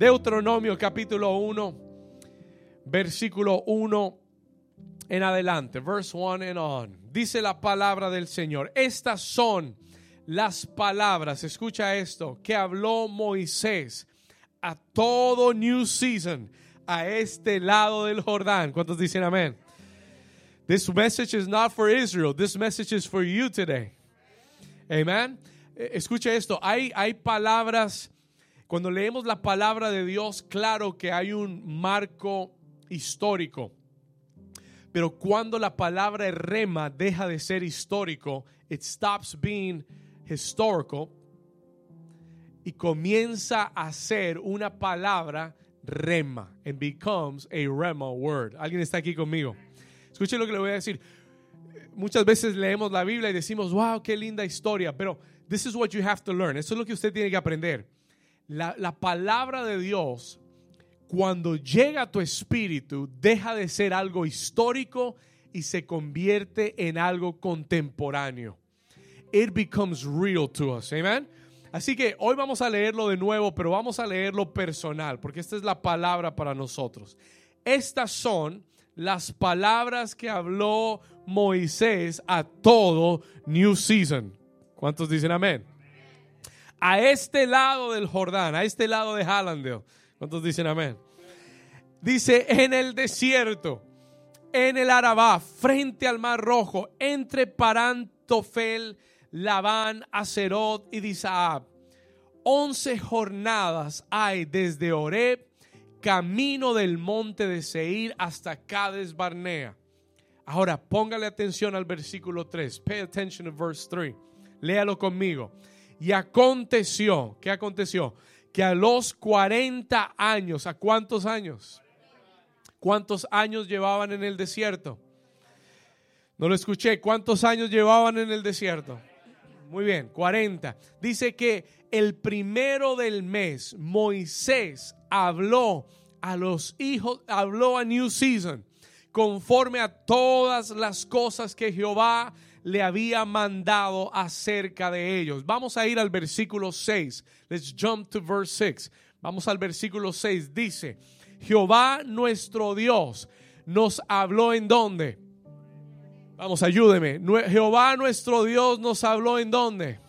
Deuteronomio capítulo 1, versículo 1 en adelante, verse 1 and on. Dice la palabra del Señor. Estas son las palabras, escucha esto, que habló Moisés a todo New Season, a este lado del Jordán. ¿Cuántos dicen amén? This message is not for Israel. This message is for you today. Amen. Eh, Escucha esto. Hay, hay palabras, cuando leemos la palabra de Dios, claro que hay un marco histórico. Pero cuando la palabra rema deja de ser histórico, it stops being historical y comienza a ser una palabra rema and becomes a rema word. ¿Alguien está aquí conmigo? Escuche lo que le voy a decir. Muchas veces leemos la Biblia y decimos, wow, qué linda historia, pero this is what you have to learn. Eso es lo que usted tiene que aprender. La, la palabra de Dios, cuando llega a tu espíritu, deja de ser algo histórico y se convierte en algo contemporáneo. It becomes real to us. Amen. Así que hoy vamos a leerlo de nuevo, pero vamos a leerlo personal, porque esta es la palabra para nosotros. Estas son las palabras que habló Moisés a todo New Season. ¿Cuántos dicen amén? A este lado del Jordán, a este lado de Hallandale. ¿Cuántos dicen amén? Dice, en el desierto, en el Arabá, frente al Mar Rojo, entre Parantofel, Labán, Acerot y Disaab. Once jornadas hay desde Oreb, camino del monte de Seir, hasta Cades Barnea. Ahora, póngale atención al versículo 3. Pay attention to verse 3. Léalo conmigo. Y aconteció, ¿qué aconteció? Que a los 40 años, ¿a cuántos años? ¿Cuántos años llevaban en el desierto? No lo escuché. ¿Cuántos años llevaban en el desierto? Muy bien, 40. Dice que el primero del mes Moisés habló a los hijos, habló a New Season, conforme a todas las cosas que Jehová le había mandado acerca de ellos. Vamos a ir al versículo 6. Let's jump to verse 6. Vamos al versículo 6. Dice, Jehová nuestro Dios nos habló en dónde? Vamos, ayúdeme. Jehová nuestro Dios nos habló en dónde?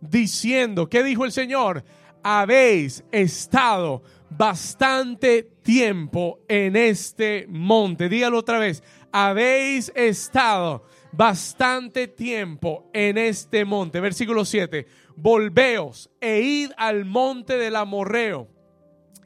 Diciendo, ¿qué dijo el Señor? Habéis estado bastante tiempo en este monte. Dígalo otra vez. Habéis estado bastante tiempo en este monte. Versículo 7. Volveos e id al monte del Amorreo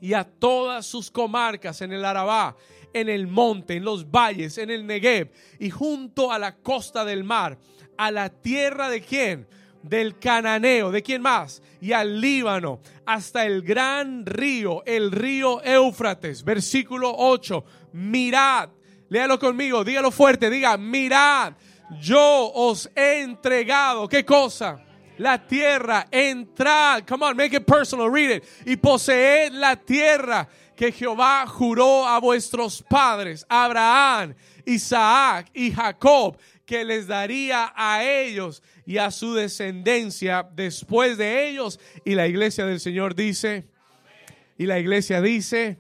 y a todas sus comarcas en el Arabá, en el monte, en los valles, en el Negev y junto a la costa del mar, a la tierra de quién? Del cananeo, ¿de quién más? Y al Líbano, hasta el gran río, el río Éufrates. Versículo 8. Mirad, léalo conmigo, dígalo fuerte, diga, mirad, yo os he entregado, ¿qué cosa? la tierra, entrad, come on, make it personal, read it, y poseed la tierra que Jehová juró a vuestros padres, Abraham, Isaac y Jacob, que les daría a ellos y a su descendencia después de ellos. Y la iglesia del Señor dice, y la iglesia dice,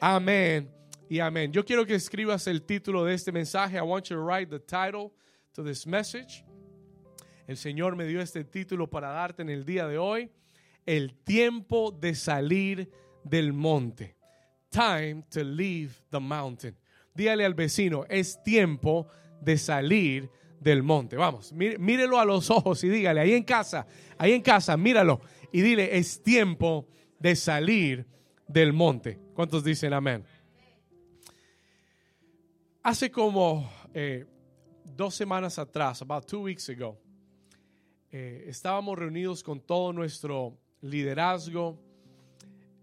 amén y amén. Yo quiero que escribas el título de este mensaje. I want you to write the title to this message. El Señor me dio este título para darte en el día de hoy. El tiempo de salir del monte. Time to leave the mountain. Dígale al vecino, es tiempo de salir del monte. Vamos, mí- mírelo a los ojos y dígale, ahí en casa, ahí en casa, míralo y dile, es tiempo de salir del monte. ¿Cuántos dicen amén? Hace como eh, dos semanas atrás, about two weeks ago, eh, estábamos reunidos con todo nuestro liderazgo,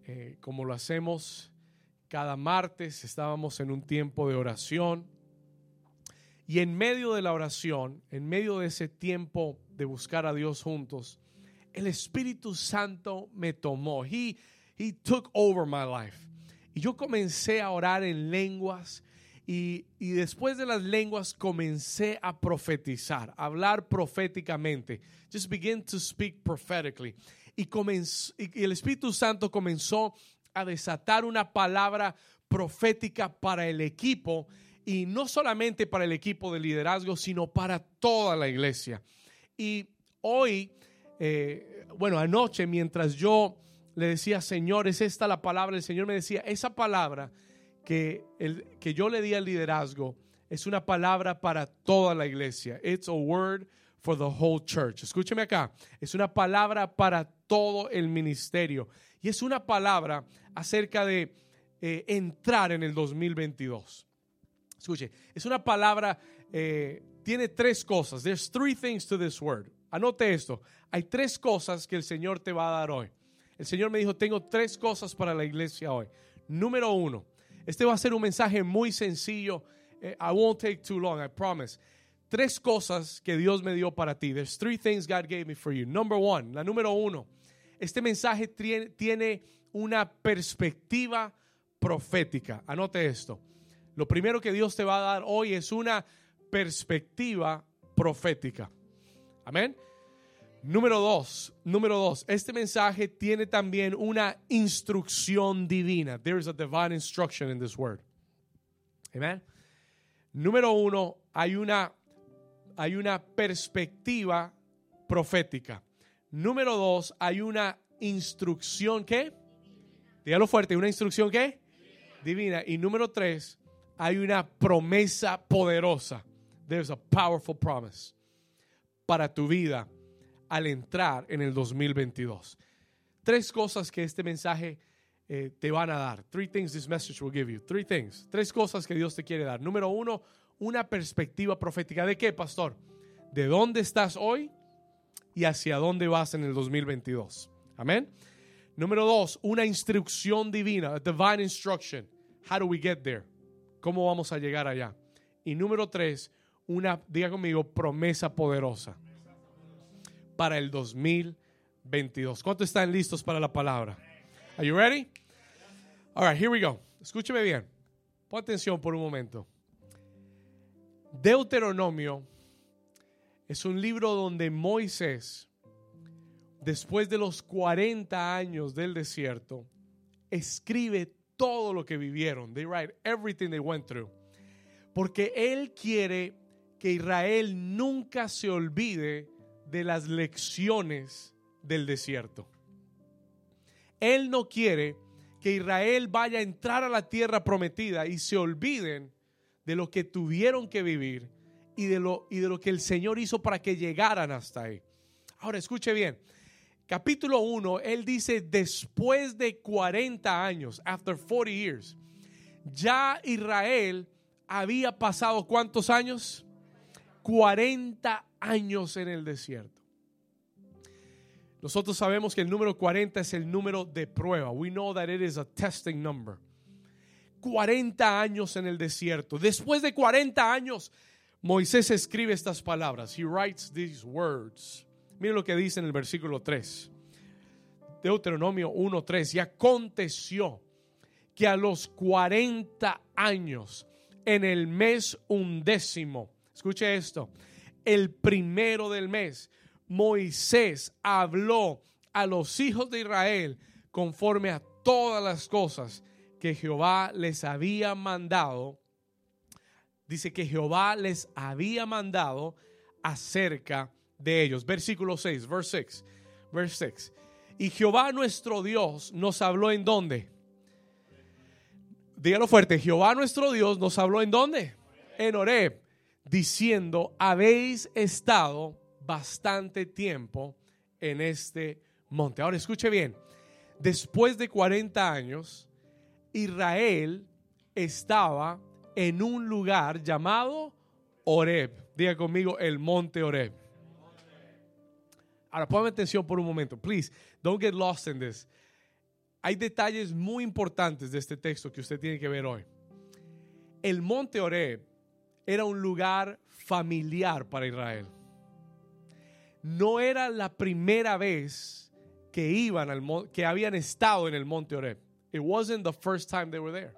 eh, como lo hacemos cada martes, estábamos en un tiempo de oración. Y en medio de la oración, en medio de ese tiempo de buscar a Dios juntos, el Espíritu Santo me tomó. He, he took over my life. Y yo comencé a orar en lenguas y, y después de las lenguas comencé a profetizar, a hablar proféticamente. Just begin to speak prophetically. Y, comenz- y el Espíritu Santo comenzó a desatar una palabra profética para el equipo y no solamente para el equipo de liderazgo, sino para toda la iglesia. Y hoy, eh, bueno, anoche mientras yo le decía, Señor, es esta la palabra, el Señor me decía, esa palabra que, el, que yo le di al liderazgo es una palabra para toda la iglesia. It's a word for the whole church. Escúcheme acá, es una palabra para todo el ministerio. Y es una palabra acerca de eh, entrar en el 2022. Escuche, es una palabra, eh, tiene tres cosas. There's three things to this word. Anote esto. Hay tres cosas que el Señor te va a dar hoy. El Señor me dijo, tengo tres cosas para la iglesia hoy. Número uno, este va a ser un mensaje muy sencillo. Eh, I won't take too long, I promise. Tres cosas que Dios me dio para ti. There's three things God gave me for you. Number one, la número uno. Este mensaje tiene una perspectiva profética. Anote esto. Lo primero que Dios te va a dar hoy es una perspectiva profética. Amén. Número dos, número dos, este mensaje tiene también una instrucción divina. There is a divine instruction in this word. Amén. Número uno, hay una, hay una perspectiva profética. Número dos, hay una instrucción que, dígalo fuerte, una instrucción que, divina. Y número tres, hay una promesa poderosa. There's a powerful promise para tu vida al entrar en el 2022. Tres cosas que este mensaje eh, te van a dar. Three things this message will give you. Three things. Tres cosas que Dios te quiere dar. Número uno, una perspectiva profética. ¿De qué, pastor? ¿De dónde estás hoy y hacia dónde vas en el 2022? Amén. Número dos, una instrucción divina, a divine instruction. How do we get there? ¿Cómo vamos a llegar allá? Y número tres, una, diga conmigo, promesa poderosa para el 2022. ¿Cuántos están listos para la palabra? Are you ready? All right, here we go. Escúcheme bien. Pon atención por un momento. Deuteronomio es un libro donde Moisés, después de los 40 años del desierto, escribe todo lo que vivieron. They write everything they went through. Porque Él quiere que Israel nunca se olvide de las lecciones del desierto. Él no quiere que Israel vaya a entrar a la tierra prometida y se olviden de lo que tuvieron que vivir y de lo, y de lo que el Señor hizo para que llegaran hasta ahí. Ahora, escuche bien capítulo 1, él dice, después de 40 años, after 40 years, ya Israel había pasado cuántos años? 40 años en el desierto. Nosotros sabemos que el número 40 es el número de prueba. We know that it is a testing number. 40 años en el desierto. Después de 40 años, Moisés escribe estas palabras. He writes these words. Mire lo que dice en el versículo 3. Deuteronomio 1.3. Y aconteció que a los 40 años, en el mes undécimo, escuche esto, el primero del mes, Moisés habló a los hijos de Israel conforme a todas las cosas que Jehová les había mandado. Dice que Jehová les había mandado acerca de ellos. Versículo 6, verse 6, verse 6. Y Jehová nuestro Dios nos habló en dónde? Dígalo fuerte, Jehová nuestro Dios nos habló en dónde? En Oreb, diciendo, habéis estado bastante tiempo en este monte. Ahora escuche bien, después de 40 años, Israel estaba en un lugar llamado Oreb. Diga conmigo el monte Oreb. Ahora, ponme atención por un momento. Please, don't get lost in this. Hay detalles muy importantes de este texto que usted tiene que ver hoy. El monte Oreb era un lugar familiar para Israel. No era la primera vez que iban al que habían estado en el monte Oreb. It wasn't the first time they were there.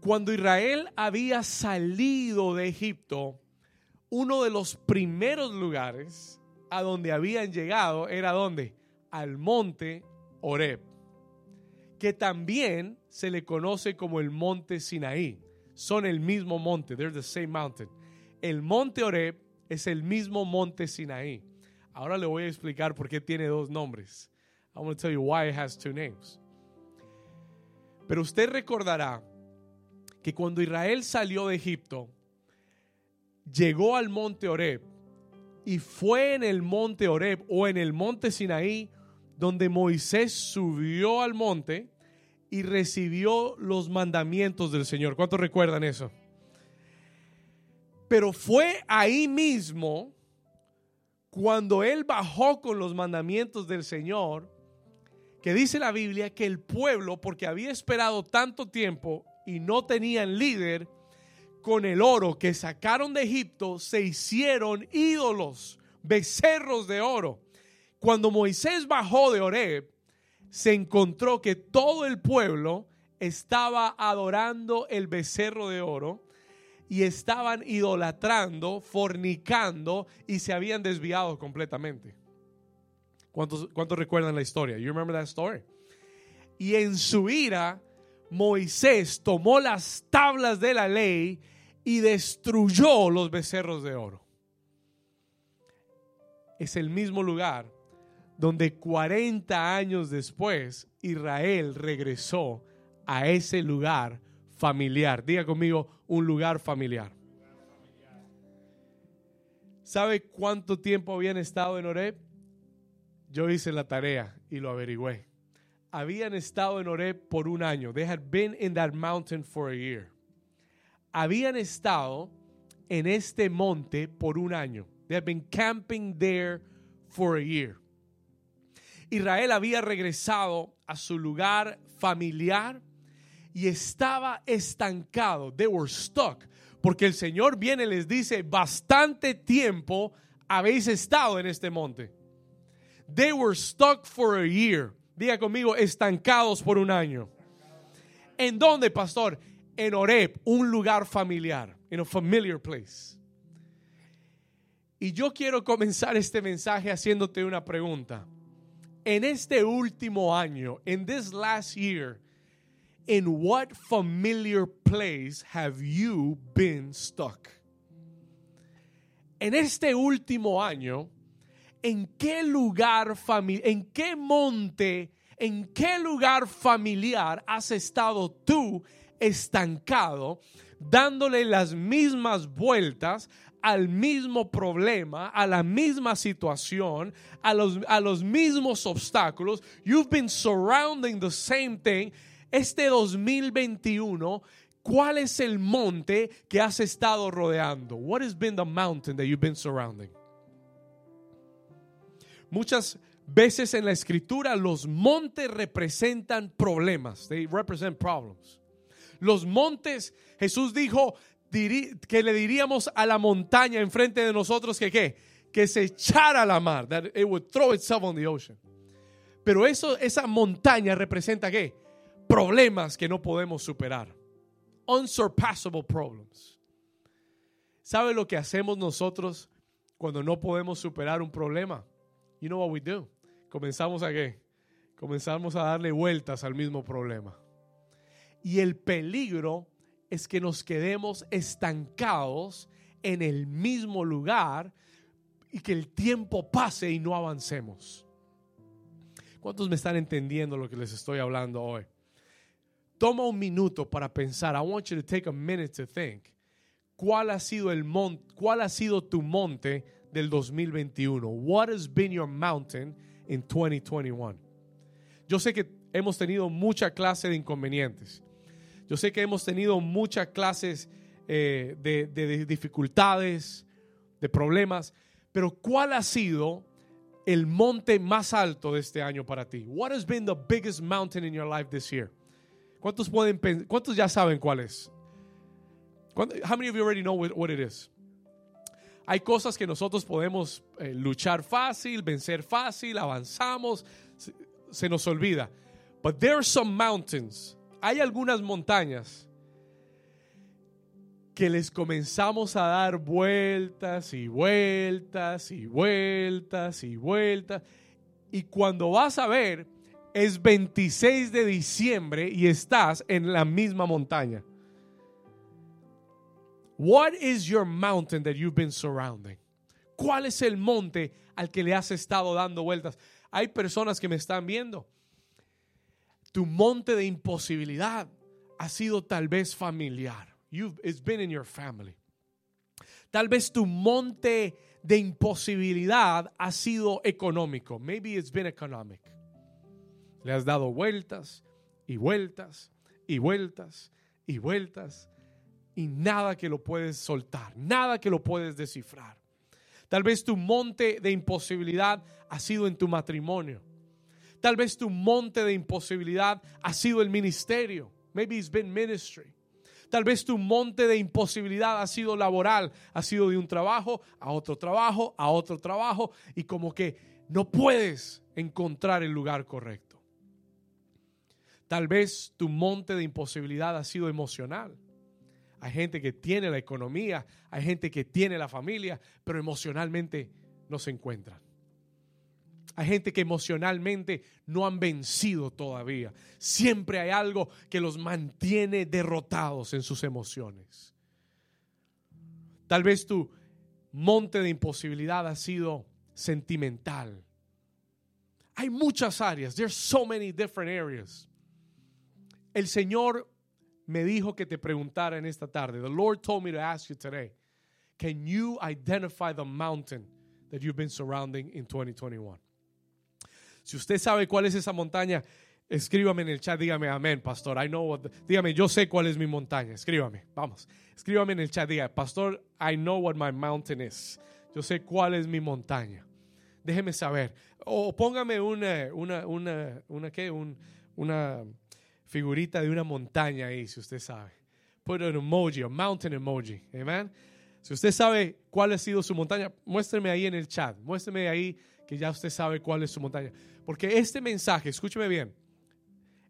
Cuando Israel había salido de Egipto, uno de los primeros lugares a donde habían llegado era donde? Al monte Oreb. que también se le conoce como el monte Sinaí. Son el mismo monte, they're the same mountain. El monte Oreb es el mismo monte Sinaí. Ahora le voy a explicar por qué tiene dos nombres. I'm going to tell you why it has two names. Pero usted recordará que cuando Israel salió de Egipto, llegó al monte Oreb y fue en el monte Oreb o en el monte Sinaí donde Moisés subió al monte y recibió los mandamientos del Señor. ¿Cuántos recuerdan eso? Pero fue ahí mismo cuando él bajó con los mandamientos del Señor que dice la Biblia que el pueblo, porque había esperado tanto tiempo y no tenían líder, con el oro que sacaron de Egipto, se hicieron ídolos, becerros de oro. Cuando Moisés bajó de Oreb, se encontró que todo el pueblo estaba adorando el becerro de oro y estaban idolatrando, fornicando y se habían desviado completamente. ¿Cuántos, recuerdan la historia? You remember that story? Y en su ira, Moisés tomó las tablas de la ley y destruyó los becerros de oro. Es el mismo lugar donde 40 años después Israel regresó a ese lugar familiar. Diga conmigo, un lugar familiar. ¿Sabe cuánto tiempo habían estado en Oreb? Yo hice la tarea y lo averigüé. Habían estado en Oreb por un año. They had been in that mountain for a year. Habían estado en este monte por un año. They had been camping there for a year. Israel había regresado a su lugar familiar y estaba estancado. They were stuck. Porque el Señor viene y les dice, bastante tiempo habéis estado en este monte. They were stuck for a year. Diga conmigo, estancados por un año. ¿En dónde, pastor? En Oreb, un lugar familiar, en a familiar place. Y yo quiero comenzar este mensaje haciéndote una pregunta. En este último año, in this last year, in what familiar place have you been stuck? En este último año, en qué lugar familiar, en qué monte, en qué lugar familiar has estado tú estancado, dándole las mismas vueltas al mismo problema, a la misma situación, a los, a los mismos obstáculos. You've been surrounding the same thing. Este 2021, ¿cuál es el monte que has estado rodeando? What has been the mountain that you've been surrounding? Muchas veces en la escritura los montes representan problemas. They represent problems. Los montes, Jesús dijo que le diríamos a la montaña enfrente de nosotros que qué? Que se echara a la mar. That it would throw itself on the ocean. Pero eso, esa montaña representa qué? Problemas que no podemos superar. Unsurpassable problems. ¿Sabe lo que hacemos nosotros cuando no podemos superar un problema? you know what we do? Comenzamos a qué? Comenzamos a darle vueltas al mismo problema. Y el peligro es que nos quedemos estancados en el mismo lugar y que el tiempo pase y no avancemos. ¿Cuántos me están entendiendo lo que les estoy hablando hoy? Toma un minuto para pensar. I want you to take a minute to think. ¿Cuál ha sido el monte, cuál ha sido tu monte del 2021? What has been your mountain in 2021? Yo sé que hemos tenido mucha clase de inconvenientes. Yo sé que hemos tenido muchas clases eh, de, de dificultades, de problemas, pero ¿cuál ha sido el monte más alto de este año para ti? What has been the biggest mountain in your life this year? ¿Cuántos pueden cuántos ya saben cuál es? How many of you already know what it is? Hay cosas que nosotros podemos eh, luchar fácil, vencer fácil, avanzamos, se, nos olvida. But there are some mountains. Hay algunas montañas que les comenzamos a dar vueltas y vueltas y vueltas y vueltas. Y cuando vas a ver, es 26 de diciembre y estás en la misma montaña. What is your mountain that you've been surrounding? ¿Cuál es el monte al que le has estado dando vueltas? Hay personas que me están viendo. Tu monte de imposibilidad ha sido tal vez familiar. You've, it's been in your family. Tal vez tu monte de imposibilidad ha sido económico. Maybe it's been economic. Le has dado vueltas y vueltas y vueltas y vueltas y nada que lo puedes soltar, nada que lo puedes descifrar. Tal vez tu monte de imposibilidad ha sido en tu matrimonio. Tal vez tu monte de imposibilidad ha sido el ministerio. Maybe it's been ministry. Tal vez tu monte de imposibilidad ha sido laboral, ha sido de un trabajo a otro trabajo, a otro trabajo, y como que no puedes encontrar el lugar correcto. Tal vez tu monte de imposibilidad ha sido emocional. Hay gente que tiene la economía, hay gente que tiene la familia, pero emocionalmente no se encuentran. Hay gente que emocionalmente no han vencido todavía. Siempre hay algo que los mantiene derrotados en sus emociones. Tal vez tu monte de imposibilidad ha sido sentimental. Hay muchas áreas. There's so many different areas. El Señor me dijo que te preguntara en esta tarde. The Lord told me to ask you today. Can you identify the mountain that you've been surrounding in 2021? Si usted sabe cuál es esa montaña, escríbame en el chat, dígame amén, pastor. I know what dígame, yo sé cuál es mi montaña. Escríbame, vamos. Escríbame en el chat, diga, pastor, I know what my mountain is. Yo sé cuál es mi montaña. Déjeme saber. O póngame una, una, una, una, ¿qué? Un, una figurita de una montaña ahí, si usted sabe. Put an emoji, a mountain emoji. Amen. Si usted sabe cuál ha sido su montaña, muéstreme ahí en el chat. Muéstreme ahí que ya usted sabe cuál es su montaña. Porque este mensaje, escúcheme bien,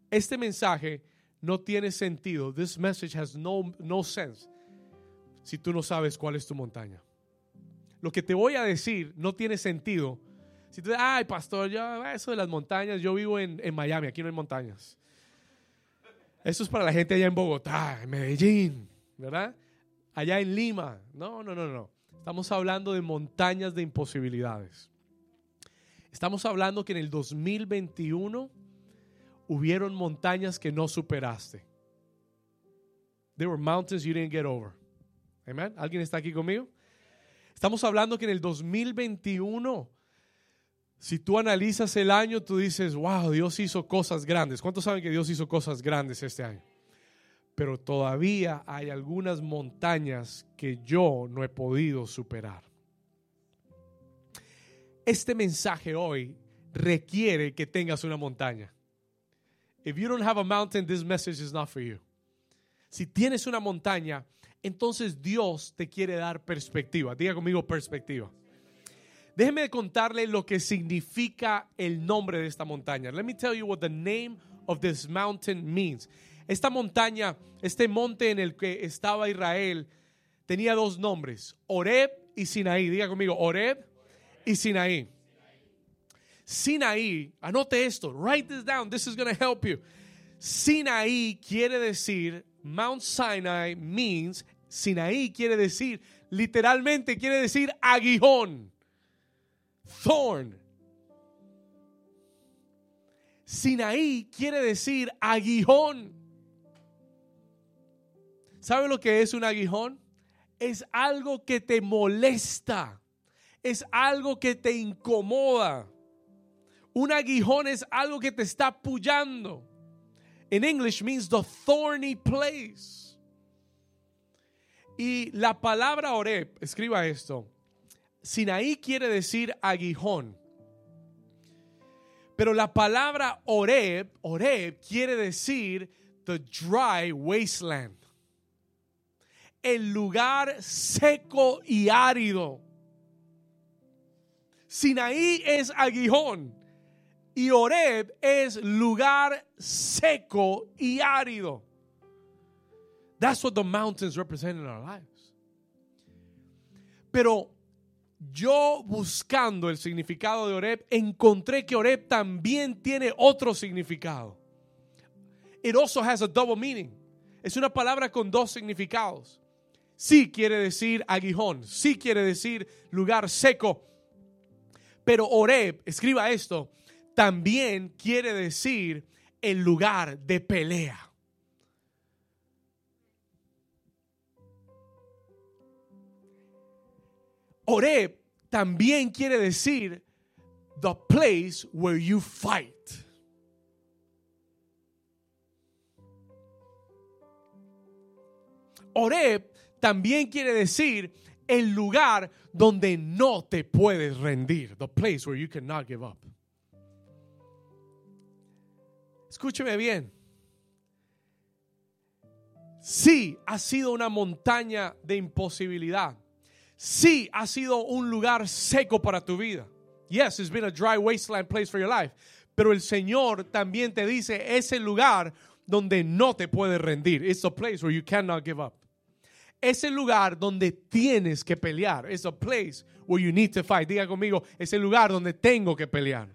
este mensaje no tiene sentido. This message has no, no sense si tú no sabes cuál es tu montaña. Lo que te voy a decir no tiene sentido. Si tú dices, ay, pastor, yo, eso de las montañas, yo vivo en, en Miami, aquí no hay montañas. Eso es para la gente allá en Bogotá, en Medellín, ¿verdad? Allá en Lima. No, no, no, no. Estamos hablando de montañas de imposibilidades. Estamos hablando que en el 2021 hubieron montañas que no superaste. There were mountains you didn't get over. Amen. ¿Alguien está aquí conmigo? Estamos hablando que en el 2021, si tú analizas el año, tú dices, wow, Dios hizo cosas grandes. ¿Cuántos saben que Dios hizo cosas grandes este año? Pero todavía hay algunas montañas que yo no he podido superar este mensaje hoy requiere que tengas una montaña. If you don't have a mountain, this message is not for you. Si tienes una montaña, entonces Dios te quiere dar perspectiva. Diga conmigo perspectiva. Déjeme contarle lo que significa el nombre de esta montaña. Let me tell you what the name of this mountain means. Esta montaña, este monte en el que estaba Israel, tenía dos nombres, Oreb y Sinaí. Diga conmigo, Oreb y Sinaí. Sinaí, anote esto, write this down, this is going to help you. Sinaí quiere decir, Mount Sinai means, Sinaí quiere decir, literalmente quiere decir aguijón, thorn. Sinaí quiere decir aguijón. ¿Sabe lo que es un aguijón? Es algo que te molesta es algo que te incomoda. Un aguijón es algo que te está apoyando. En English means the thorny place. Y la palabra Oreb, escriba esto. Sinaí quiere decir aguijón. Pero la palabra Oreb, Oreb quiere decir the dry wasteland. El lugar seco y árido. Sinaí es aguijón y Oreb es lugar seco y árido. That's what the mountains represent in our lives. Pero yo buscando el significado de Oreb, encontré que Oreb también tiene otro significado. It also has a double meaning. Es una palabra con dos significados. Sí quiere decir aguijón, sí quiere decir lugar seco. Pero Oreb, escriba esto, también quiere decir el lugar de pelea. Oreb también quiere decir the place where you fight. Oreb también quiere decir el lugar donde no te puedes rendir. The place where you cannot give up. Escúcheme bien. Sí, ha sido una montaña de imposibilidad. Sí, ha sido un lugar seco para tu vida. Yes, it's been a dry wasteland place for your life. Pero el Señor también te dice, es el lugar donde no te puedes rendir. It's a place where you cannot give up es el lugar donde tienes que pelear. Es a place where you need to fight. Diga conmigo, es el lugar donde tengo que pelear.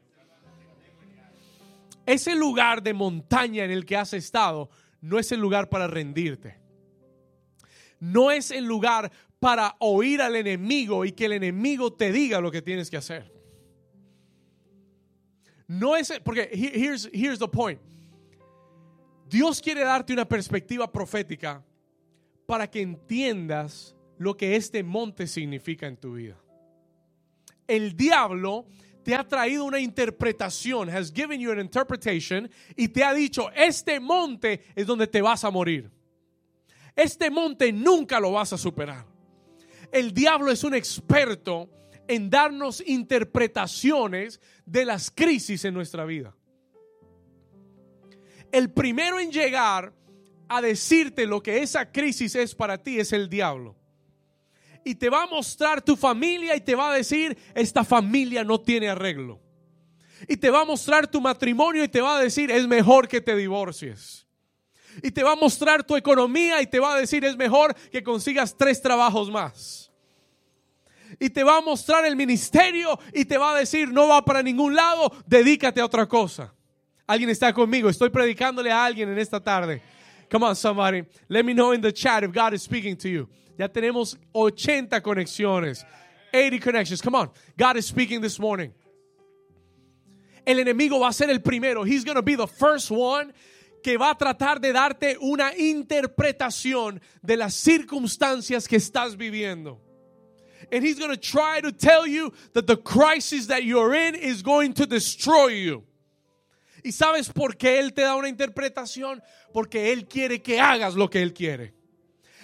Ese lugar de montaña en el que has estado no es el lugar para rendirte. No es el lugar para oír al enemigo y que el enemigo te diga lo que tienes que hacer. No es porque here's, here's the point. Dios quiere darte una perspectiva profética para que entiendas lo que este monte significa en tu vida. El diablo te ha traído una interpretación, has given you an interpretation y te ha dicho, este monte es donde te vas a morir. Este monte nunca lo vas a superar. El diablo es un experto en darnos interpretaciones de las crisis en nuestra vida. El primero en llegar a decirte lo que esa crisis es para ti es el diablo. Y te va a mostrar tu familia y te va a decir, esta familia no tiene arreglo. Y te va a mostrar tu matrimonio y te va a decir, es mejor que te divorcies. Y te va a mostrar tu economía y te va a decir, es mejor que consigas tres trabajos más. Y te va a mostrar el ministerio y te va a decir, no va para ningún lado, dedícate a otra cosa. Alguien está conmigo, estoy predicándole a alguien en esta tarde. Come on, somebody. Let me know in the chat if God is speaking to you. Ya tenemos 80 conexiones. 80 connections. Come on. God is speaking this morning. El enemigo va a ser el primero. He's going to be the first one que va a tratar de darte una interpretación de las circunstancias que estás viviendo. And he's going to try to tell you that the crisis that you're in is going to destroy you. ¿Y sabes por qué Él te da una interpretación? Porque Él quiere que hagas lo que Él quiere.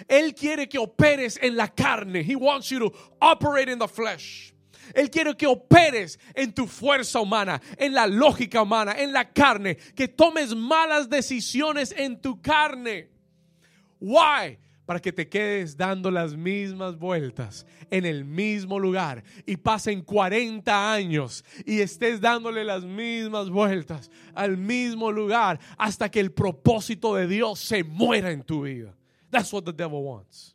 Él quiere que operes en la carne. He wants you to operate in the flesh. Él quiere que operes en tu fuerza humana, en la lógica humana, en la carne, que tomes malas decisiones en tu carne. Why? Para que te quedes dando las mismas vueltas en el mismo lugar y pasen 40 años y estés dándole las mismas vueltas al mismo lugar hasta que el propósito de Dios se muera en tu vida. That's what the devil wants.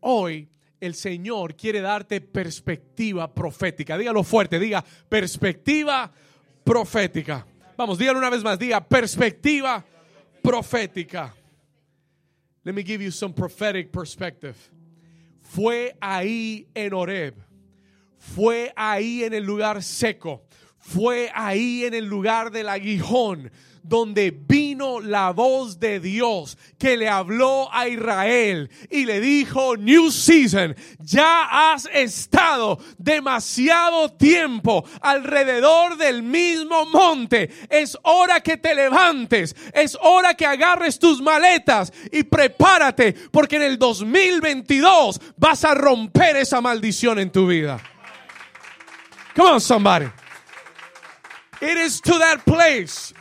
Hoy el Señor quiere darte perspectiva profética. Dígalo fuerte, diga perspectiva profética. Vamos, dígalo una vez más, diga perspectiva profética profética. Let me give you some prophetic perspective. Fue ahí en Oreb. Fue ahí en el lugar seco. Fue ahí en el lugar del aguijón donde vino la voz de Dios que le habló a Israel y le dijo, New Season, ya has estado demasiado tiempo alrededor del mismo monte. Es hora que te levantes, es hora que agarres tus maletas y prepárate porque en el 2022 vas a romper esa maldición en tu vida. Come on, somebody. It is to that place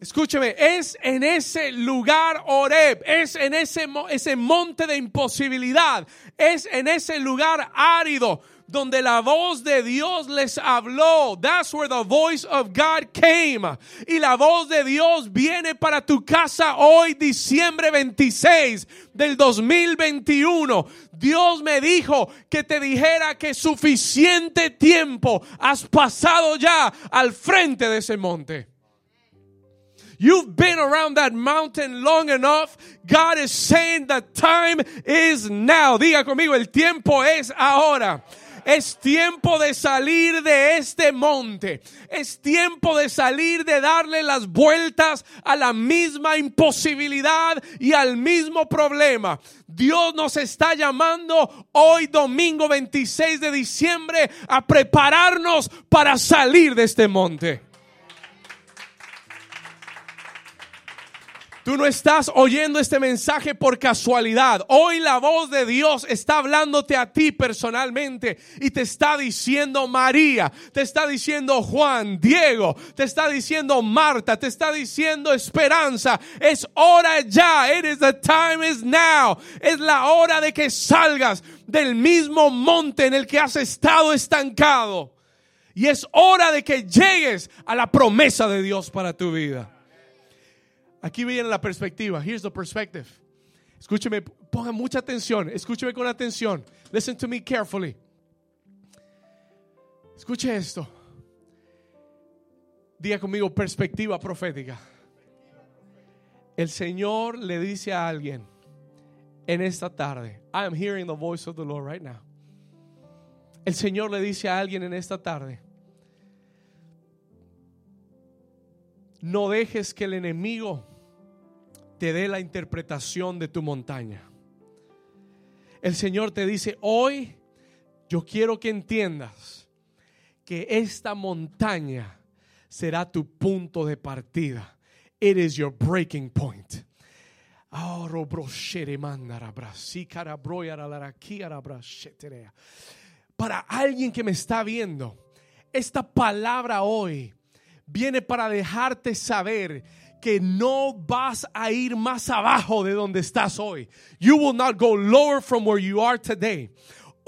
Escúcheme, es en ese lugar Oreb, es en ese, ese monte de imposibilidad, es en ese lugar árido donde la voz de Dios les habló. That's where the voice of God came. Y la voz de Dios viene para tu casa hoy, diciembre 26 del 2021. Dios me dijo que te dijera que suficiente tiempo has pasado ya al frente de ese monte. You've been around that mountain long enough. God is saying the time is now. Diga conmigo, el tiempo es ahora. Es tiempo de salir de este monte. Es tiempo de salir de darle las vueltas a la misma imposibilidad y al mismo problema. Dios nos está llamando hoy domingo 26 de diciembre a prepararnos para salir de este monte. Tú no estás oyendo este mensaje por casualidad. Hoy la voz de Dios está hablándote a ti personalmente y te está diciendo María, te está diciendo Juan, Diego, te está diciendo Marta, te está diciendo Esperanza. Es hora ya. It is the time is now. Es la hora de que salgas del mismo monte en el que has estado estancado. Y es hora de que llegues a la promesa de Dios para tu vida. Aquí viene la perspectiva. Here's the perspective. Escúcheme, ponga mucha atención. Escúcheme con atención. Listen to me carefully. Escuche esto. Diga conmigo perspectiva profética. El Señor le dice a alguien en esta tarde. I am hearing the voice of the Lord right now. El Señor le dice a alguien en esta tarde. No dejes que el enemigo te dé la interpretación de tu montaña. El Señor te dice, hoy yo quiero que entiendas que esta montaña será tu punto de partida. It is your breaking point. Para alguien que me está viendo, esta palabra hoy viene para dejarte saber que no vas a ir más abajo de donde estás hoy. You will not go lower from where you are today.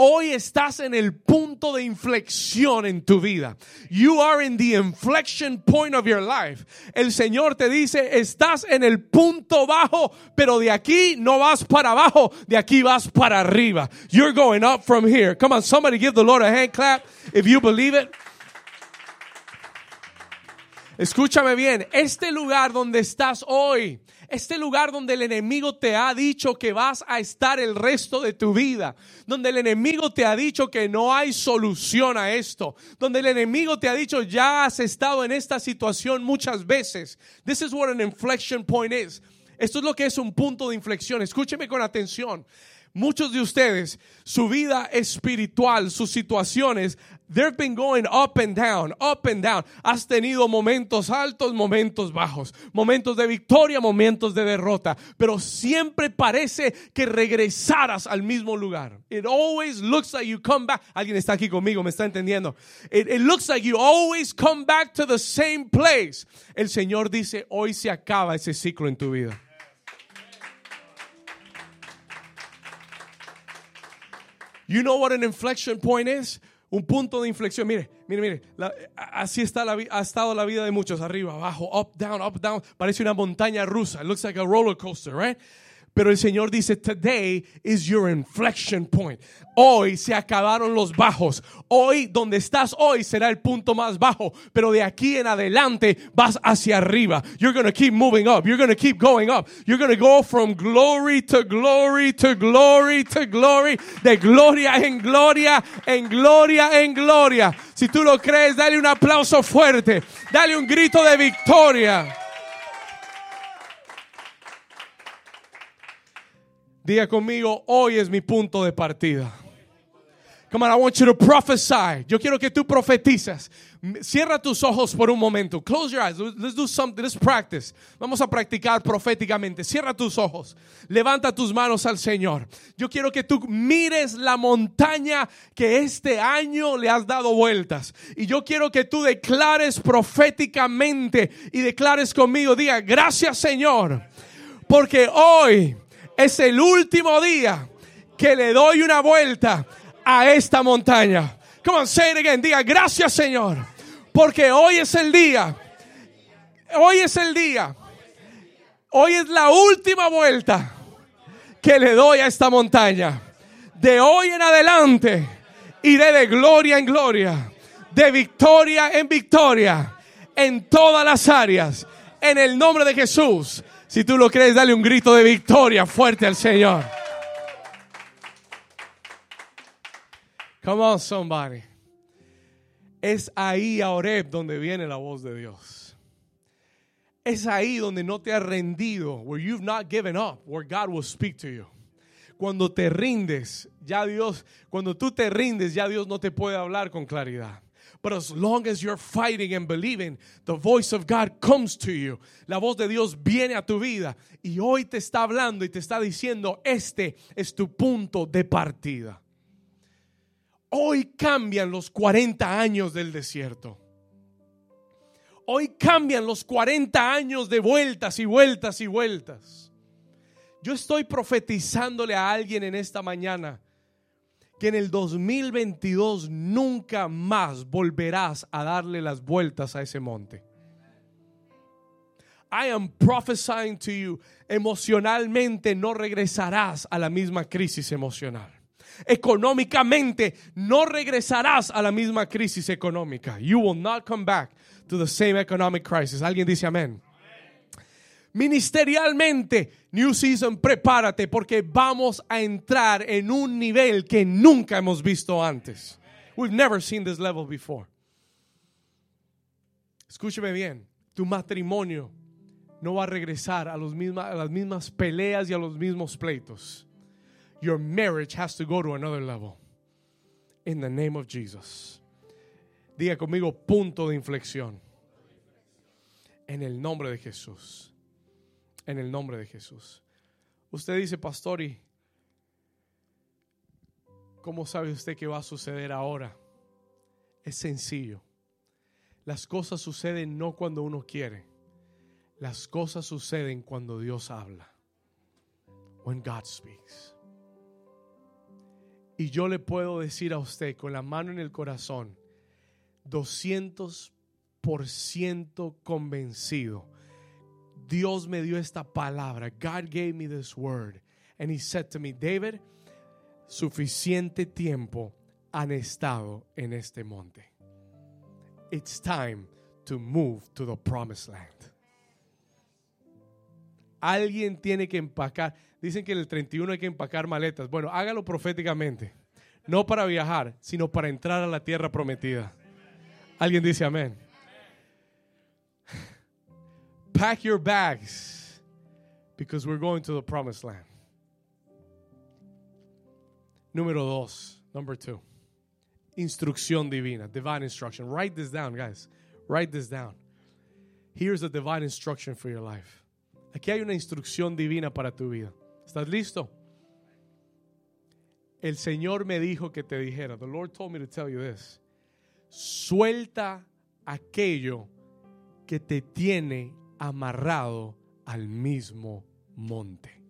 Hoy estás en el punto de inflexión en tu vida. You are in the inflection point of your life. El Señor te dice, estás en el punto bajo, pero de aquí no vas para abajo, de aquí vas para arriba. You're going up from here. Come on, somebody give the Lord a hand clap if you believe it. Escúchame bien, este lugar donde estás hoy, este lugar donde el enemigo te ha dicho que vas a estar el resto de tu vida, donde el enemigo te ha dicho que no hay solución a esto, donde el enemigo te ha dicho ya has estado en esta situación muchas veces. This is what an inflection point is. Esto es lo que es un punto de inflexión. Escúcheme con atención. Muchos de ustedes, su vida espiritual, sus situaciones, they've been going up and down, up and down. Has tenido momentos altos, momentos bajos, momentos de victoria, momentos de derrota, pero siempre parece que regresaras al mismo lugar. It always looks like you come back. Alguien está aquí conmigo, me está entendiendo. It, it looks like you always come back to the same place. El Señor dice, hoy se acaba ese ciclo en tu vida. You know what an inflection point is? Un punto de inflexión. Mire, mire, mire. Así está la, ha estado la vida de muchos. Arriba, abajo, up, down, up, down. Parece una montaña rusa. It looks like a roller coaster, right? Pero el Señor dice, today is your inflection point. Hoy se acabaron los bajos. Hoy, donde estás hoy, será el punto más bajo. Pero de aquí en adelante vas hacia arriba. You're going to keep moving up. You're going to keep going up. You're going to go from glory to glory to glory to glory. De gloria en gloria, en gloria en gloria. Si tú lo crees, dale un aplauso fuerte. Dale un grito de victoria. Diga conmigo, hoy es mi punto de partida. Come on, I want you to prophesy. Yo quiero que tú profetizas. Cierra tus ojos por un momento. Close your eyes. Let's do something. Let's practice. Vamos a practicar proféticamente. Cierra tus ojos. Levanta tus manos al Señor. Yo quiero que tú mires la montaña que este año le has dado vueltas. Y yo quiero que tú declares proféticamente y declares conmigo. Diga, gracias Señor. Porque hoy es el último día que le doy una vuelta a esta montaña. Come on, say it again. Diga gracias, Señor. Porque hoy es el día. Hoy es el día. Hoy es la última vuelta que le doy a esta montaña. De hoy en adelante iré de gloria en gloria, de victoria en victoria, en todas las áreas, en el nombre de Jesús. Si tú lo crees, dale un grito de victoria fuerte al Señor. Come on, somebody. Es ahí a Oreb donde viene la voz de Dios. Es ahí donde no te has rendido, where you've not given up, where God will speak to you. Cuando te rindes, ya Dios, cuando tú te rindes, ya Dios no te puede hablar con claridad. But as long as you're fighting and believing, the voice of God comes to you. La voz de Dios viene a tu vida y hoy te está hablando y te está diciendo, este es tu punto de partida. Hoy cambian los 40 años del desierto. Hoy cambian los 40 años de vueltas y vueltas y vueltas. Yo estoy profetizándole a alguien en esta mañana que en el 2022 nunca más volverás a darle las vueltas a ese monte. I am prophesying to you, emocionalmente no regresarás a la misma crisis emocional. Económicamente no regresarás a la misma crisis económica. You will not come back to the same economic crisis. Alguien dice amén. Ministerialmente, New Season, prepárate porque vamos a entrar en un nivel que nunca hemos visto antes. We've never seen this level before. Escúcheme bien, tu matrimonio no va a regresar a, los las mismas peleas y a los mismos pleitos. Your marriage has to go to another level. In the name of Jesus. Diga conmigo punto de inflexión. En el nombre de Jesús. En el nombre de Jesús. Usted dice, pastor, ¿y cómo sabe usted que va a suceder ahora? Es sencillo. Las cosas suceden no cuando uno quiere. Las cosas suceden cuando Dios habla. When God speaks. Y yo le puedo decir a usted con la mano en el corazón, 200% convencido. Dios me dio esta palabra. God gave me this word. And he said to me, David, suficiente tiempo han estado en este monte. It's time to move to the promised land. Alguien tiene que empacar. Dicen que en el 31 hay que empacar maletas. Bueno, hágalo proféticamente. No para viajar, sino para entrar a la tierra prometida. Alguien dice amén. Pack your bags because we're going to the promised land. Número dos, number two. Instrucción divina, divine instruction. Write this down, guys. Write this down. Here's a divine instruction for your life. Aquí hay una instrucción divina para tu vida. ¿Estás listo? El Señor me dijo que te dijera, the Lord told me to tell you this. Suelta aquello que te tiene amarrado al mismo monte.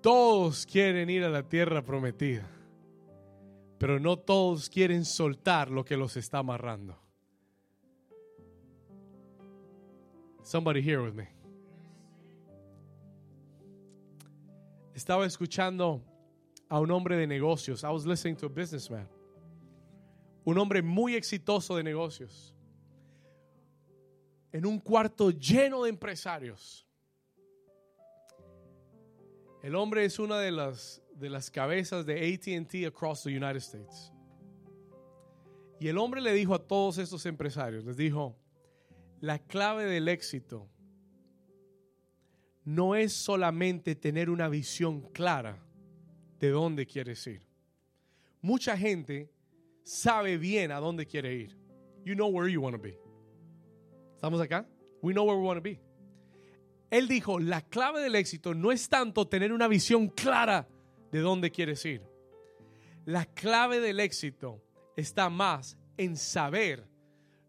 Todos quieren ir a la tierra prometida, pero no todos quieren soltar lo que los está amarrando. Somebody here with me. Estaba escuchando a un hombre de negocios. I was listening to a businessman. Un hombre muy exitoso de negocios. En un cuarto lleno de empresarios. El hombre es una de las, de las cabezas de ATT across the United States. Y el hombre le dijo a todos estos empresarios, les dijo, la clave del éxito no es solamente tener una visión clara de dónde quieres ir. Mucha gente sabe bien a dónde quiere ir. You know where you want to be. ¿Estamos acá? We know where we want to be. Él dijo, la clave del éxito no es tanto tener una visión clara de dónde quieres ir. La clave del éxito está más en saber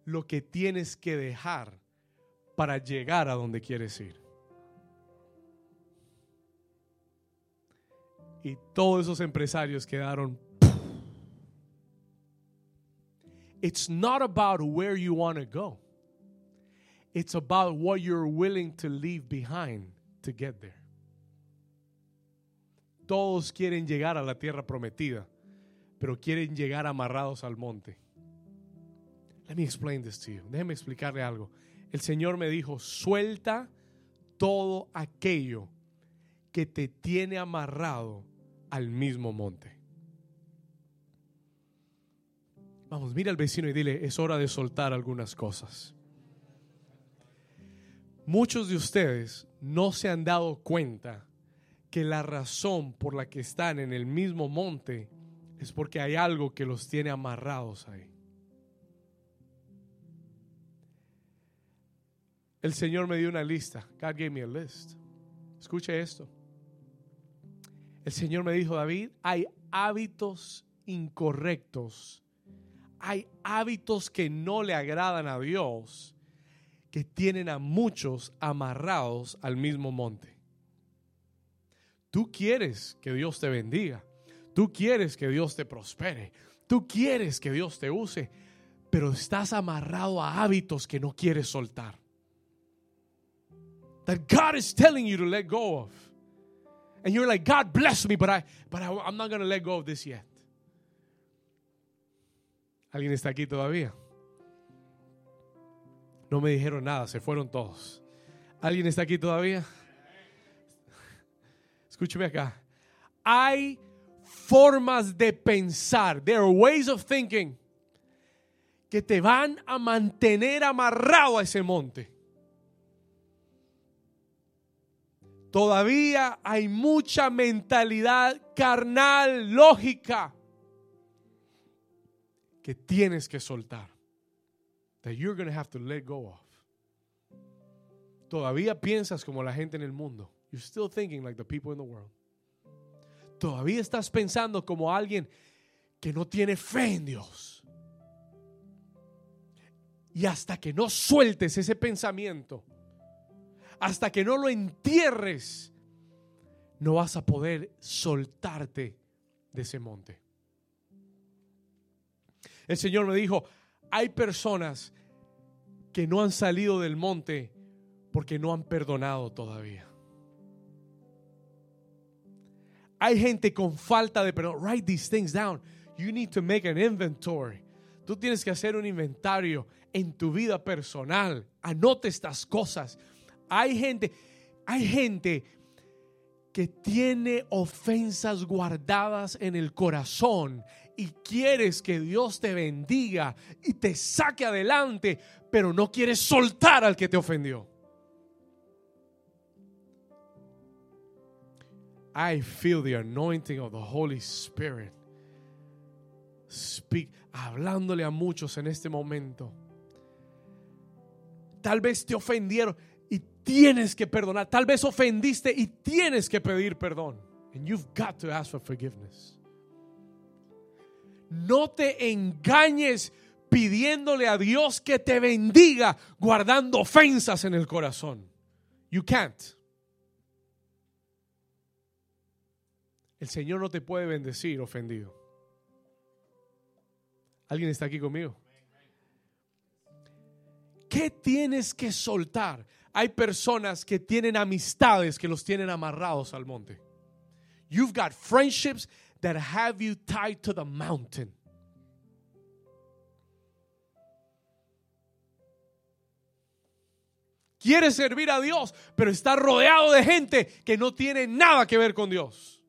lo que tienes que dejar para llegar a donde quieres ir. Y todos esos empresarios quedaron. It's not about where you want to go. It's about what you're willing to leave behind to get there. Todos quieren llegar a la tierra prometida, pero quieren llegar amarrados al monte. Let me explain this to you. Déjeme explicarle algo. El Señor me dijo, suelta todo aquello que te tiene amarrado al mismo monte. Vamos, mira al vecino y dile, es hora de soltar algunas cosas. Muchos de ustedes no se han dado cuenta que la razón por la que están en el mismo monte es porque hay algo que los tiene amarrados ahí. El Señor me dio una lista. God gave me a list. Escuche esto. El Señor me dijo, David, hay hábitos incorrectos. Hay hábitos que no le agradan a Dios, que tienen a muchos amarrados al mismo monte. Tú quieres que Dios te bendiga. Tú quieres que Dios te prospere. Tú quieres que Dios te use. Pero estás amarrado a hábitos que no quieres soltar that God is telling you to let go of. And you're like, God bless me, but, I, but I'm not going to let go of this yet. ¿Alguien está aquí todavía? No me dijeron nada, se fueron todos. ¿Alguien está aquí todavía? Escúcheme acá. Hay formas de pensar, there are ways of thinking que te van a mantener amarrado a ese monte. Todavía hay mucha mentalidad carnal, lógica, que tienes que soltar. That you're going to have to let go of. Todavía piensas como la gente en el mundo. You're still thinking like the people in the world. Todavía estás pensando como alguien que no tiene fe en Dios. Y hasta que no sueltes ese pensamiento, hasta que no lo entierres, no vas a poder soltarte de ese monte. El Señor me dijo, hay personas que no han salido del monte porque no han perdonado todavía. Hay gente con falta de perdón. Write these things down. You need to make an inventory. Tú tienes que hacer un inventario en tu vida personal. Anote estas cosas. Hay gente, hay gente que tiene ofensas guardadas en el corazón y quieres que Dios te bendiga y te saque adelante, pero no quieres soltar al que te ofendió. I feel the anointing of the Holy Spirit. Speak, hablándole a muchos en este momento. Tal vez te ofendieron tienes que perdonar. Tal vez ofendiste y tienes que pedir perdón. And you've got to ask for forgiveness. No te engañes pidiéndole a Dios que te bendiga guardando ofensas en el corazón. You can't. El Señor no te puede bendecir ofendido. ¿Alguien está aquí conmigo? ¿Qué tienes que soltar? hay personas que tienen amistades que los tienen amarrados al monte. You've got friendships that have you tied to the mountain. Quieres servir a Dios, pero está rodeado de gente que no tiene nada que ver con Dios.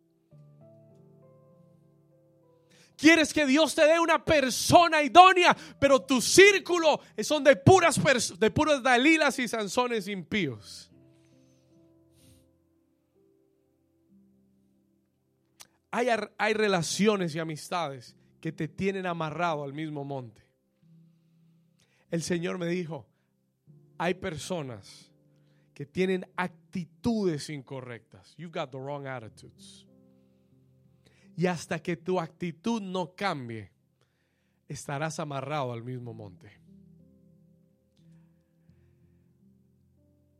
Quieres que Dios te dé una persona idónea, pero tu círculo son de puras, de puras Dalilas y Sansones impíos. Hay, hay relaciones y amistades que te tienen amarrado al mismo monte. El Señor me dijo, hay personas que tienen actitudes incorrectas. You've got the wrong attitudes. Y hasta que tu actitud no cambie, estarás amarrado al mismo monte.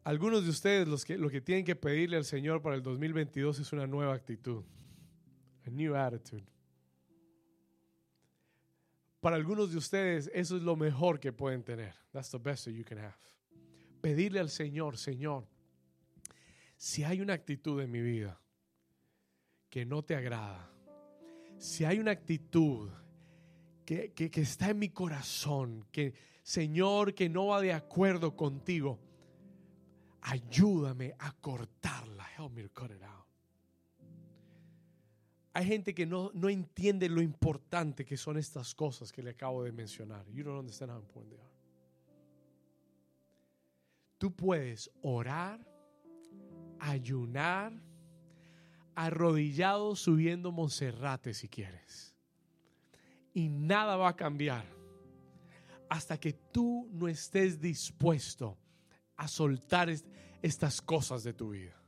Algunos de ustedes los que, lo que tienen que pedirle al Señor para el 2022 es una nueva actitud. A new attitude. Para algunos de ustedes, eso es lo mejor que pueden tener. That's the best that you can have. Pedirle al Señor, Señor, si hay una actitud en mi vida que no te agrada, si hay una actitud que, que, está en mi corazón, que Señor, que no va de acuerdo contigo, ayúdame a cortarla. Help me to cut it out. Hay gente que no, no entiende lo importante que son estas cosas que le acabo de mencionar. You don't understand how important they are. Tú puedes orar, ayunar, arrodillado subiendo Monserrate si quieres. Y nada va a cambiar hasta que tú no estés dispuesto a soltar estas cosas de tu vida.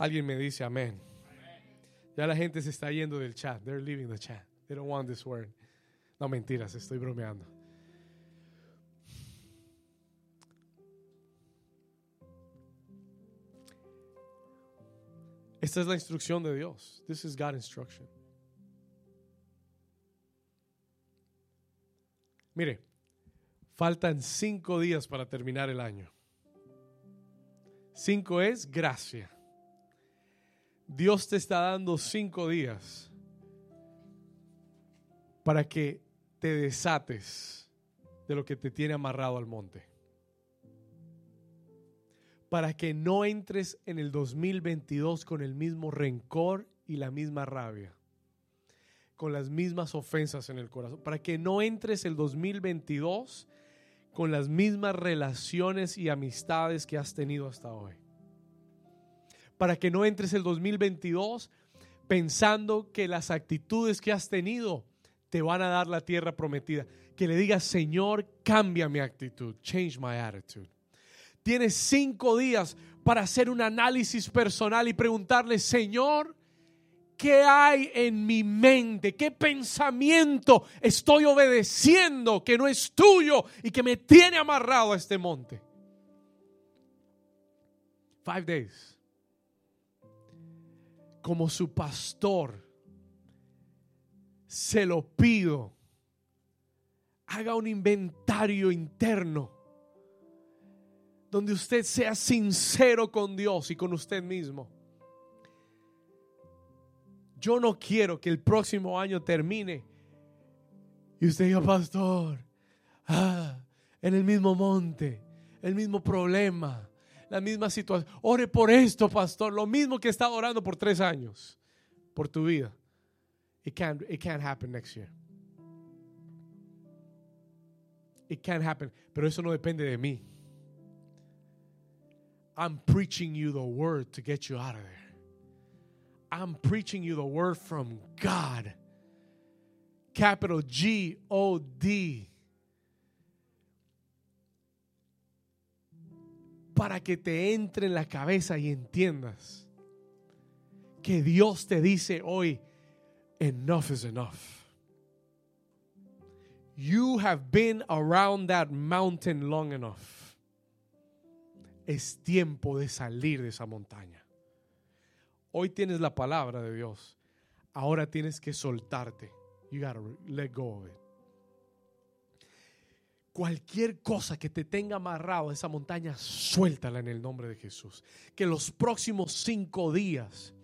Alguien me dice amén. Ya la gente se está yendo del chat. They're leaving the chat. They don't want this word. No mentiras, estoy bromeando. Esta es la instrucción de Dios. This is God's instruction. Mire, faltan cinco días para terminar el año. Cinco es gracia. Dios te está dando cinco días para que te desates de lo que te tiene amarrado al monte. Para que no entres en el 2022 con el mismo rencor y la misma rabia, con las mismas ofensas en el corazón. Para que no entres el 2022 con las mismas relaciones y amistades que has tenido hasta hoy para que no entres el 2022 pensando que las actitudes que has tenido te van a dar la tierra prometida. Que le digas, Señor, cambia mi actitud. Change my attitude. Tienes cinco días para hacer un análisis personal y preguntarle, Señor, ¿qué hay en mi mente? ¿Qué pensamiento estoy obedeciendo que no es tuyo y que me tiene amarrado a este monte? Five days como su pastor, se lo pido, haga un inventario interno donde usted sea sincero con Dios y con usted mismo. Yo no quiero que el próximo año termine y usted diga, pastor, ah, en el mismo monte, el mismo problema, la misma situación. Ore por esto, pastor. Lo mismo que estado orando por tres años. Por tu vida. It can't, it can't happen next year. It can't happen. Pero eso no depende de mí. I'm preaching you the word to get you out of there. I'm preaching you the word from God. Capital G O D. para que te entre en la cabeza y entiendas que Dios te dice hoy, enough is enough. You have been around that mountain long enough. Es tiempo de salir de esa montaña. Hoy tienes la palabra de Dios. Ahora tienes que soltarte. You gotta let go of it cualquier cosa que te tenga amarrado a esa montaña, suéltala en el nombre de Jesús. Que los próximos cinco días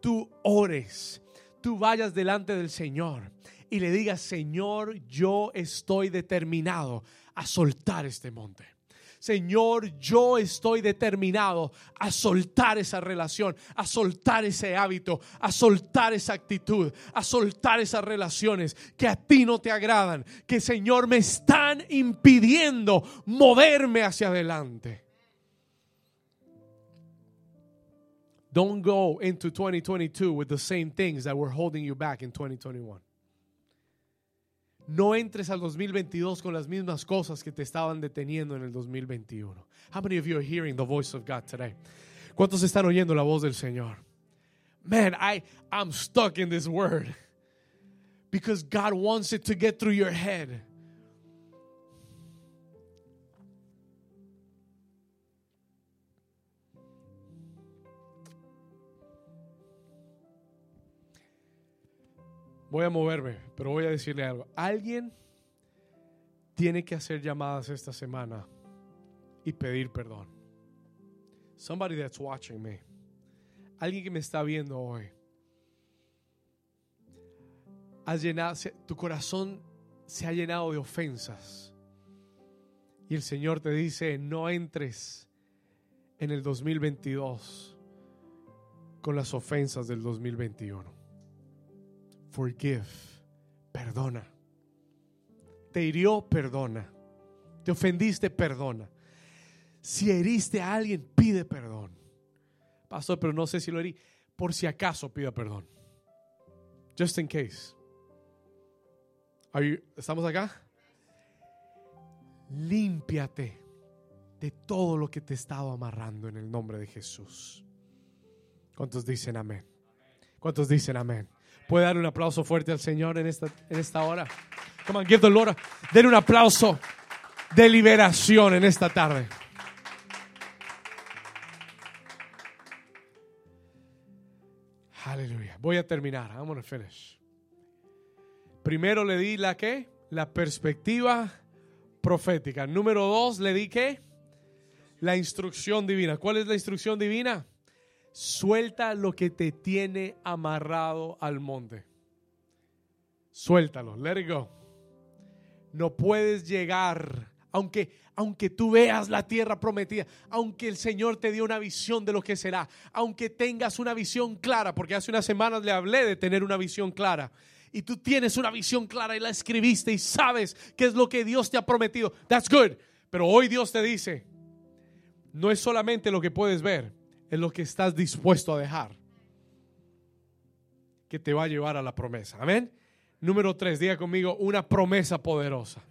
tú ores, tú vayas delante del Señor y le digas, Señor, yo estoy determinado a soltar este monte. Señor, yo estoy determinado a soltar esa relación, a soltar ese hábito, a soltar esa actitud, a soltar esas relaciones que a ti no te agradan, que Señor me están impidiendo moverme hacia adelante. Don't go into 2022 with the same things that were holding you back in 2021. No entres al 2022 con las mismas cosas que te estaban deteniendo en el 2021. How many of you are hearing the voice of God today? ¿Cuántos están oyendo la voz del Señor? Man, I I'm stuck in this word because God wants it to get through your head. Voy a moverme, pero voy a decirle algo. Alguien tiene que hacer llamadas esta semana y pedir perdón. Somebody that's watching me. Alguien que me está viendo hoy. Has llenado, tu corazón se ha llenado de ofensas. Y el Señor te dice, no entres en el 2022 con las ofensas del 2021. Forgive, perdona. Te hirió, perdona. Te ofendiste, perdona. Si heriste a alguien, pide perdón. Pastor, pero no sé si lo herí. Por si acaso, pida perdón. Just in case. ¿Estamos acá? Límpiate de todo lo que te estaba amarrando en el nombre de Jesús. ¿Cuántos dicen amén? ¿Cuántos dicen amén? ¿Puede dar un aplauso fuerte al Señor en esta, en esta hora? Come on, give the Lord. Den un aplauso de liberación en esta tarde. Aleluya. Voy a terminar. I'm gonna finish. Primero le di la que? La perspectiva profética. Número dos, le di que? La instrucción divina. ¿Cuál es la instrucción divina? Suelta lo que te tiene amarrado al monte. Suéltalo. Let it go no puedes llegar, aunque, aunque tú veas la tierra prometida, aunque el Señor te dio una visión de lo que será, aunque tengas una visión clara, porque hace unas semanas le hablé de tener una visión clara. Y tú tienes una visión clara y la escribiste y sabes qué es lo que Dios te ha prometido. That's good. Pero hoy Dios te dice, no es solamente lo que puedes ver, es lo que estás dispuesto a dejar que te va a llevar a la promesa. Amén. Número tres, diga conmigo una promesa poderosa.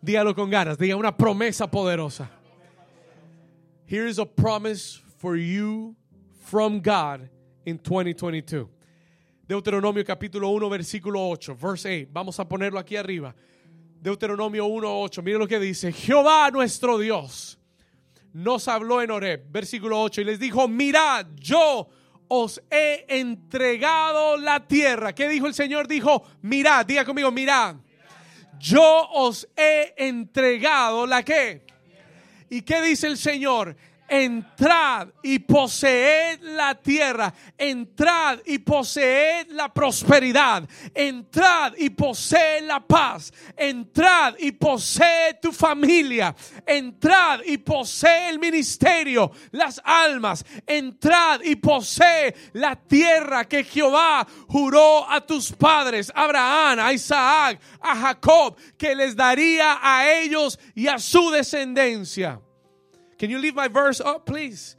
Dígalo con ganas, diga una promesa poderosa. Here is a promise for you from God in 2022. Deuteronomio capítulo 1, versículo 8, verse 8. Vamos a ponerlo aquí arriba. Deuteronomio 1, 8. Mire lo que dice. Jehová nuestro Dios nos habló en Oreb, versículo 8, y les dijo, mirad, yo os he entregado la tierra. ¿Qué dijo el Señor? Dijo, mirad, diga conmigo, mirad. Yo os he entregado la qué. ¿Y qué dice el Señor? Entrad y poseed la tierra, entrad y poseed la prosperidad, entrad y poseed la paz, entrad y poseed tu familia, entrad y poseed el ministerio, las almas, entrad y poseed la tierra que Jehová juró a tus padres, Abraham, a Isaac, a Jacob, que les daría a ellos y a su descendencia. Can you leave my verse up, please?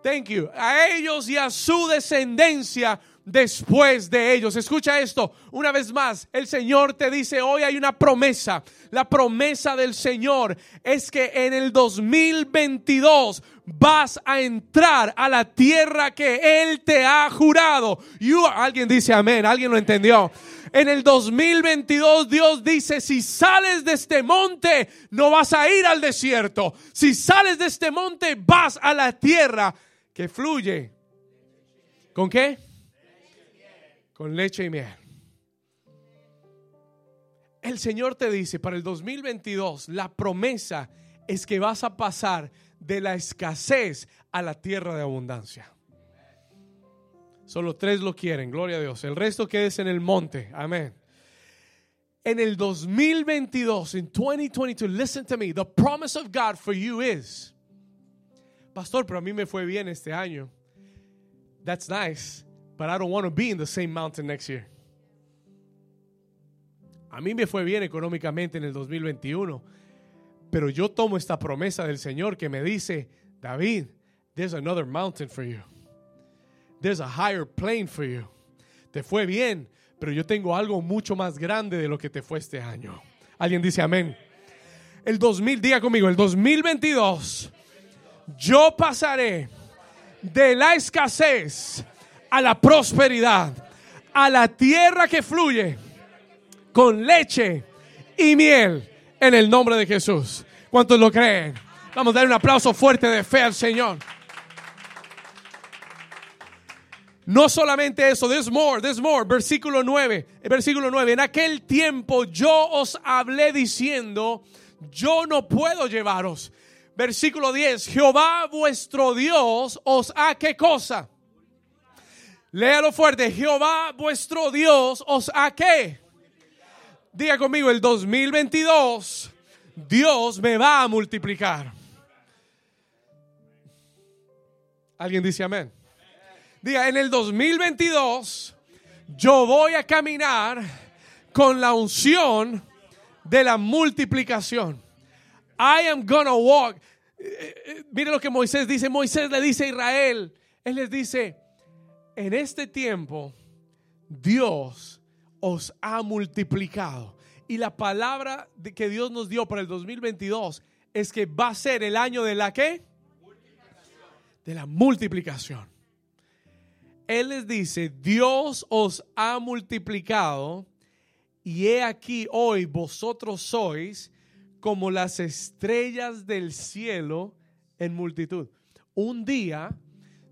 Thank you. A ellos y a su descendencia después de ellos. Escucha esto una vez más. El Señor te dice, hoy hay una promesa. La promesa del Señor es que en el 2022 vas a entrar a la tierra que Él te ha jurado. You, alguien dice amén, alguien lo entendió. En el 2022 Dios dice, si sales de este monte, no vas a ir al desierto. Si sales de este monte, vas a la tierra que fluye. ¿Con qué? Con leche y miel. El Señor te dice, para el 2022, la promesa es que vas a pasar de la escasez a la tierra de abundancia. Solo tres lo quieren, gloria a Dios. El resto quedes en el monte. Amén. En el 2022, en 2022, listen to me. The promise of God for you is, Pastor, pero a mí me fue bien este año. That's nice, but I don't want to be in the same mountain next year. A mí me fue bien económicamente en el 2021, pero yo tomo esta promesa del Señor que me dice, David, there's another mountain for you. There's a higher plane for you. Te fue bien, pero yo tengo algo mucho más grande de lo que te fue este año. Alguien dice amén. El 2000, diga conmigo, el 2022, yo pasaré de la escasez a la prosperidad, a la tierra que fluye con leche y miel en el nombre de Jesús. ¿Cuántos lo creen? Vamos a dar un aplauso fuerte de fe al Señor. No solamente eso, there's more, there's more. Versículo 9, versículo 9. En aquel tiempo yo os hablé diciendo, yo no puedo llevaros. Versículo 10, Jehová vuestro Dios os ha qué cosa. Léalo fuerte, Jehová vuestro Dios os ha qué. Diga conmigo, el 2022 Dios me va a multiplicar. ¿Alguien dice amén? Diga, en el 2022 yo voy a caminar con la unción de la multiplicación. I am gonna walk. Eh, eh, mire lo que Moisés dice. Moisés le dice a Israel. Él les dice, en este tiempo Dios os ha multiplicado. Y la palabra que Dios nos dio para el 2022 es que va a ser el año de la qué? De la multiplicación. Él les dice, Dios os ha multiplicado y he aquí hoy vosotros sois como las estrellas del cielo en multitud. Un día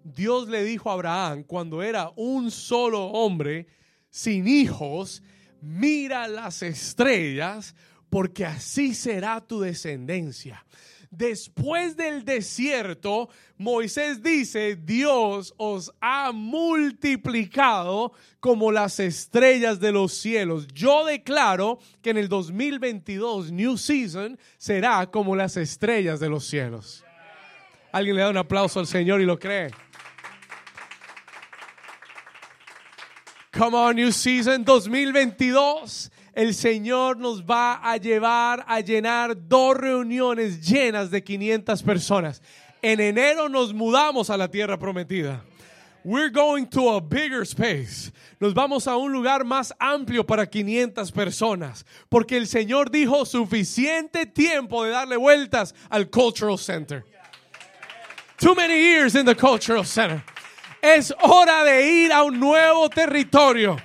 Dios le dijo a Abraham, cuando era un solo hombre, sin hijos, mira las estrellas, porque así será tu descendencia. Después del desierto, Moisés dice, Dios os ha multiplicado como las estrellas de los cielos. Yo declaro que en el 2022, New Season, será como las estrellas de los cielos. Alguien le da un aplauso al Señor y lo cree. Come on, New Season 2022. El Señor nos va a llevar a llenar dos reuniones llenas de 500 personas. En enero nos mudamos a la tierra prometida. We're going to a bigger space. Nos vamos a un lugar más amplio para 500 personas. Porque el Señor dijo suficiente tiempo de darle vueltas al Cultural Center. Too many years in the Cultural Center. Es hora de ir a un nuevo territorio.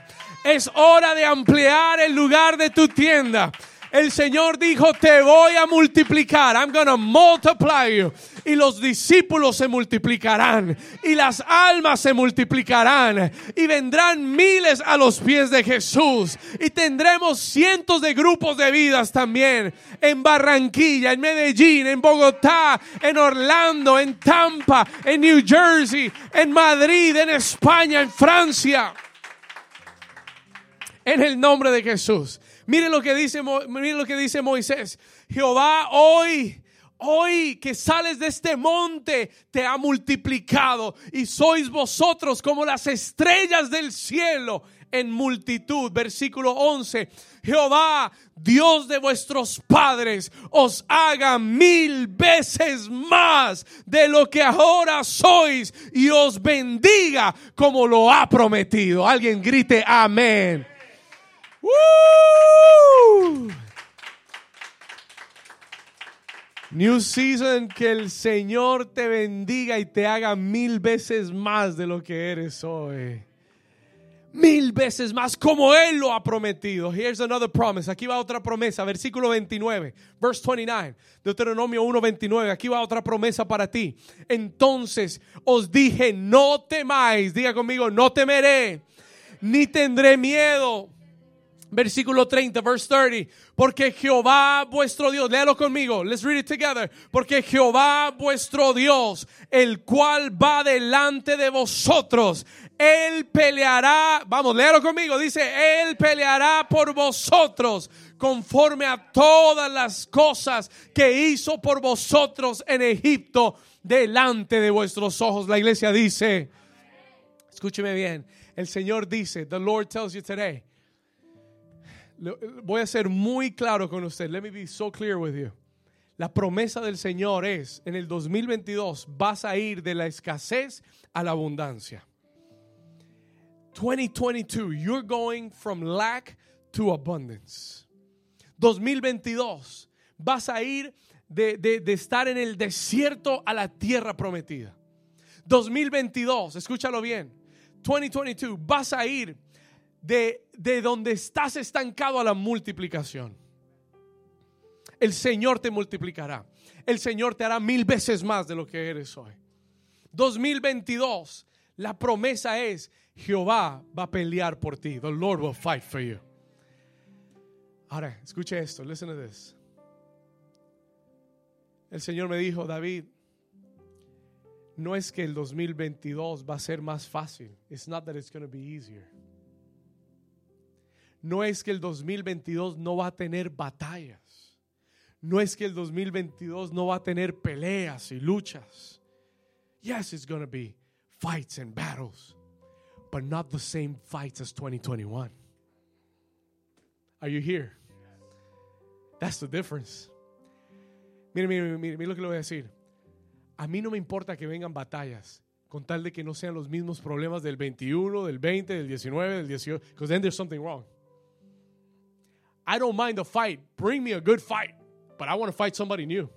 Es hora de ampliar el lugar de tu tienda. El Señor dijo, te voy a multiplicar. I'm going to multiply you. Y los discípulos se multiplicarán. Y las almas se multiplicarán. Y vendrán miles a los pies de Jesús. Y tendremos cientos de grupos de vidas también. En Barranquilla, en Medellín, en Bogotá, en Orlando, en Tampa, en New Jersey, en Madrid, en España, en Francia. En el nombre de Jesús. Mire lo que dice, mire lo que dice Moisés. Jehová hoy, hoy que sales de este monte, te ha multiplicado y sois vosotros como las estrellas del cielo en multitud. Versículo 11. Jehová, Dios de vuestros padres, os haga mil veces más de lo que ahora sois y os bendiga como lo ha prometido. Alguien grite amén. New Season, que el Señor te bendiga y te haga mil veces más de lo que eres hoy. Mil veces más como Él lo ha prometido. Here's another promise. Aquí va otra promesa. Versículo 29. Verse 29. Deuteronomio 1.29. Aquí va otra promesa para ti. Entonces os dije, no temáis. Diga conmigo, no temeré. Ni tendré miedo Versículo 30, verse 30. Porque Jehová vuestro Dios, léalo conmigo, let's read it together. Porque Jehová vuestro Dios, el cual va delante de vosotros, Él peleará, vamos, léalo conmigo, dice, Él peleará por vosotros conforme a todas las cosas que hizo por vosotros en Egipto delante de vuestros ojos. La iglesia dice, escúcheme bien, el Señor dice, the Lord tells you today, voy a ser muy claro con usted. Let me be so clear with you. La promesa del Señor es, en el 2022 vas a ir de la escasez a la abundancia. 2022, you're going from lack to abundance. 2022, vas a ir de, de estar en el desierto a la tierra prometida. 2022, escúchalo bien. 2022, vas a ir de, de donde estás estancado a la multiplicación. El Señor te multiplicará. El Señor te hará mil veces más de lo que eres hoy. 2022, la promesa es Jehová va a pelear por ti. The Lord will fight for you. Ahora, escuche esto. Listen to this. El Señor me dijo, David, no es que el 2022 va a ser más fácil. It's not that it's going to be easier. No es que el 2022 no va a tener batallas. No es que el 2022 no va a tener peleas y luchas. Yes, it's going to be fights and battles, but not the same fights as 2021. Are you here? That's the difference. Mire, mire, mire, mire lo que le voy a decir. A mí no me importa que vengan batallas, con tal de que no sean los mismos problemas del 21, del 20, del 19, del 18, because then there's something wrong. I don't mind the fight. Bring me a good fight, but I want to fight somebody new.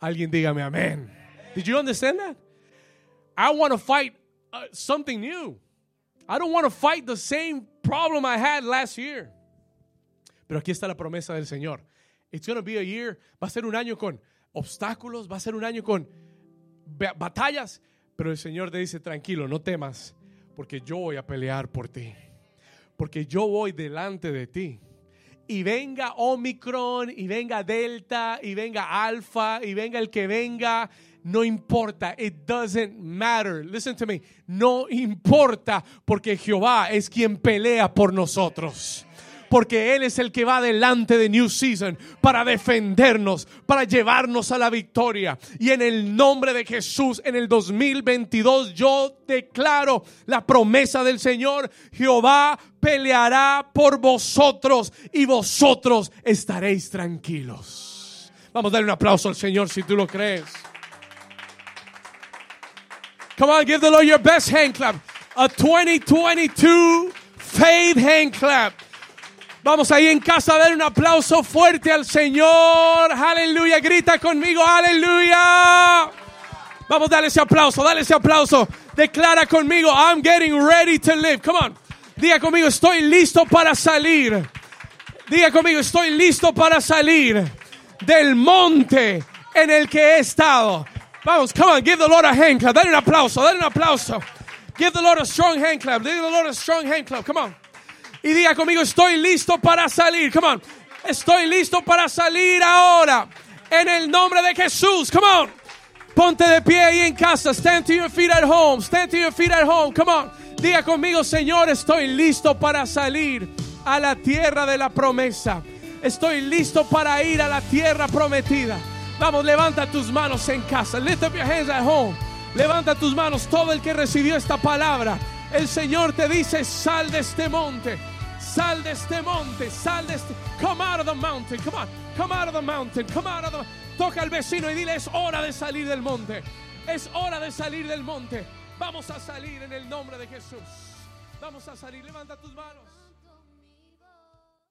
Alguien dígame amén. Did you understand that? I want to fight uh, something new. I don't want to fight the same problem I had last year. Pero aquí está la promesa del Señor. It's going to be a year, va a ser un año con obstáculos, va a ser un año con batallas, pero el Señor te dice, tranquilo, no temas, porque yo voy a pelear por ti, porque yo voy delante de ti. Y venga Omicron, y venga Delta, y venga Alfa, y venga el que venga, no importa, it doesn't matter. Listen to me, no importa, porque Jehová es quien pelea por nosotros porque Él es el que va delante de New Season para defendernos, para llevarnos a la victoria. Y en el nombre de Jesús, en el 2022, yo declaro la promesa del Señor, Jehová peleará por vosotros y vosotros estaréis tranquilos. Vamos a darle un aplauso al Señor si tú lo crees. Come on, give the Lord your best hand clap. A 2022 faith hand clap. Vamos ahí en casa a dar un aplauso fuerte al Señor. Aleluya. Grita conmigo. Aleluya. Vamos, dale ese aplauso. Dale ese aplauso. Declara conmigo. I'm getting ready to live. Come on. Diga conmigo. Estoy listo para salir. Diga conmigo. Estoy listo para salir del monte en el que he estado. Vamos. Come on. Give the Lord a hand clap. Dale un aplauso. Dale un aplauso. Give the Lord a strong hand clap. Give the Lord a strong hand clap. Come on. Y diga conmigo, estoy listo para salir. Come on. Estoy listo para salir ahora. En el nombre de Jesús. Come on. Ponte de pie ahí en casa. Stand to your feet at home. Stand to your feet at home. Come on. Diga conmigo, Señor, estoy listo para salir a la tierra de la promesa. Estoy listo para ir a la tierra prometida. Vamos, levanta tus manos en casa. Lift up your hands at home. Levanta tus manos todo el que recibió esta palabra. El Señor te dice, sal de este monte. Sal de este monte, sal de este. Come out of the mountain, come on, come out of the mountain, come out of the. Toca al vecino y dile: es hora de salir del monte. Es hora de salir del monte. Vamos a salir en el nombre de Jesús. Vamos a salir. Levanta tus manos.